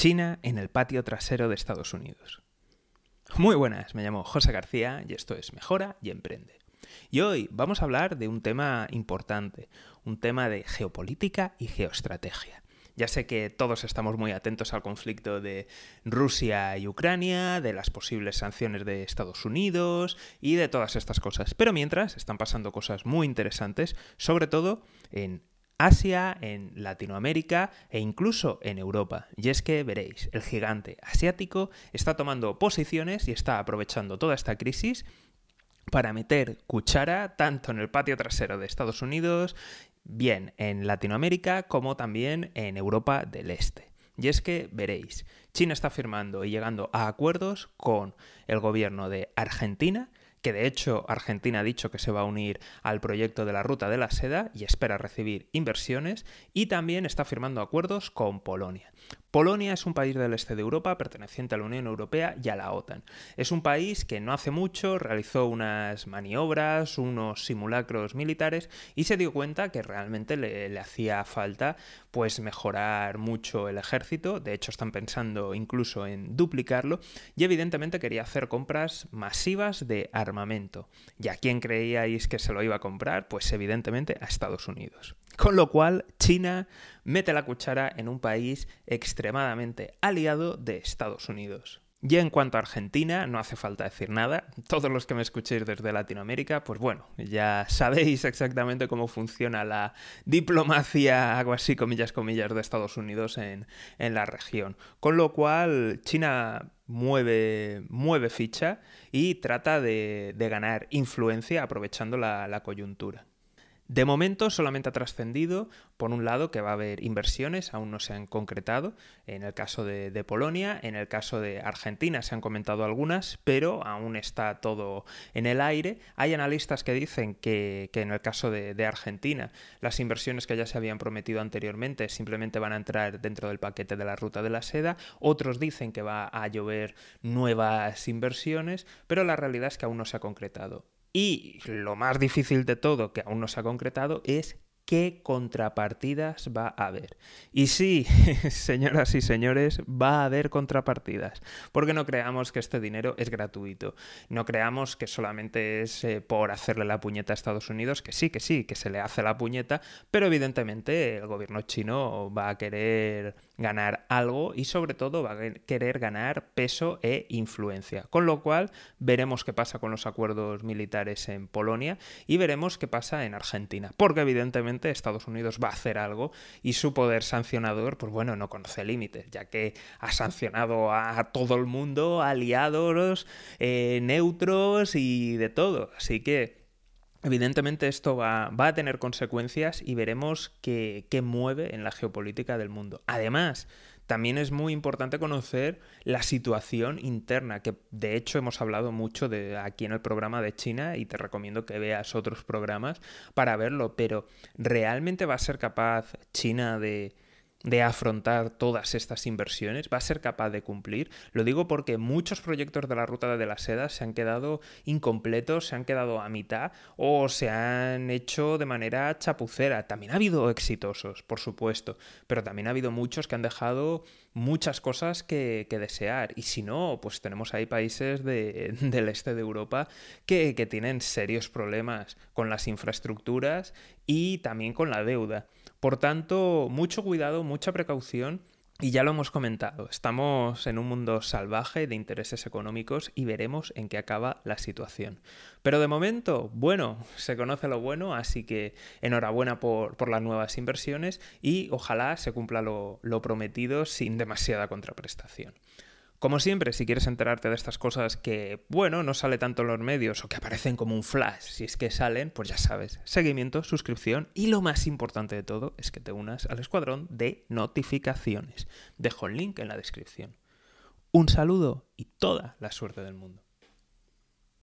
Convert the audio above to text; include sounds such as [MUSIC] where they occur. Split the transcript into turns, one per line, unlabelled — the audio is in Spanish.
China en el patio trasero de Estados Unidos. Muy buenas, me llamo José García y esto es Mejora y Emprende. Y hoy vamos a hablar de un tema importante, un tema de geopolítica y geoestrategia. Ya sé que todos estamos muy atentos al conflicto de Rusia y Ucrania, de las posibles sanciones de Estados Unidos y de todas estas cosas. Pero mientras están pasando cosas muy interesantes, sobre todo en Asia, en Latinoamérica e incluso en Europa. Y es que veréis, el gigante asiático está tomando posiciones y está aprovechando toda esta crisis para meter cuchara tanto en el patio trasero de Estados Unidos, bien en Latinoamérica como también en Europa del Este. Y es que veréis, China está firmando y llegando a acuerdos con el gobierno de Argentina, que de hecho Argentina ha dicho que se va a unir al proyecto de la Ruta de la Seda y espera recibir inversiones, y también está firmando acuerdos con Polonia. Polonia es un país del este de Europa perteneciente a la Unión Europea y a la OTAN. Es un país que no hace mucho realizó unas maniobras, unos simulacros militares y se dio cuenta que realmente le, hacía falta pues mejorar mucho el ejército. De hecho están pensando incluso en duplicarlo y evidentemente quería hacer compras masivas de armamento. ¿Y a quién creíais que se lo iba a comprar? Pues evidentemente a Estados Unidos. Con lo cual, China mete la cuchara en un país extremadamente aliado de Estados Unidos. Y en cuanto a Argentina, no hace falta decir nada. Todos los que me escuchéis desde Latinoamérica, pues bueno, ya sabéis exactamente cómo funciona la diplomacia, algo así, comillas, comillas, de Estados Unidos en, la región. Con lo cual, China mueve, mueve ficha y trata de, ganar influencia aprovechando la coyuntura. De momento solamente ha trascendido, por un lado, que va a haber inversiones, aún no se han concretado, en el caso de, Polonia, en el caso de Argentina se han comentado algunas, pero aún está todo en el aire. Hay analistas que dicen que, en el caso de, de, Argentina las inversiones que ya se habían prometido anteriormente simplemente van a entrar dentro del paquete de la ruta de la seda, otros dicen que va a llover nuevas inversiones, pero la realidad es que aún no se ha concretado. Y lo más difícil de todo, que aún no se ha concretado, es qué contrapartidas va a haber. Y sí, [LAUGHS] señoras y señores, va a haber contrapartidas, porque no creamos que este dinero es gratuito, no creamos que solamente es eh, por hacerle la puñeta a Estados Unidos, que sí, que sí, que se le hace la puñeta, pero evidentemente el gobierno chino va a querer ganar algo y sobre todo va a querer ganar peso e influencia. Con lo cual veremos qué pasa con los acuerdos militares en Polonia y veremos qué pasa en Argentina, porque evidentemente Estados Unidos va a hacer algo y su poder sancionador, pues bueno, no conoce límites, ya que ha sancionado a todo el mundo, aliados, eh, neutros y de todo. Así que Evidentemente esto va, a tener consecuencias y veremos qué, mueve en la geopolítica del mundo. Además, también es muy importante conocer la situación interna, que de hecho hemos hablado mucho de aquí en el programa de China y te recomiendo que veas otros programas para verlo, pero ¿realmente va a ser capaz China de de afrontar todas estas inversiones? ¿Va a ser capaz de cumplir? Lo digo porque muchos proyectos de la Ruta de la Seda se han quedado incompletos, se han quedado a mitad o se han hecho de manera chapucera. También ha habido exitosos, por supuesto, pero también ha habido muchos que han dejado muchas cosas que, desear. Y si no, pues tenemos ahí países [LAUGHS] del este de Europa que, que tienen serios problemas con las infraestructuras y también con la deuda. Por tanto, mucho cuidado, mucha precaución y ya lo hemos comentado, estamos en un mundo salvaje de intereses económicos y veremos en qué acaba la situación. Pero de momento, bueno, se conoce lo bueno, así que enhorabuena por, las nuevas inversiones y ojalá se cumpla lo prometido sin demasiada contraprestación. Como siempre, si quieres enterarte de estas cosas que, bueno, no sale tanto en los medios o que aparecen como un flash, si es que salen, pues ya sabes, seguimiento, suscripción y lo más importante de todo es que te unas al escuadrón de notificaciones. Dejo el link en la descripción. Un saludo y toda la suerte del mundo.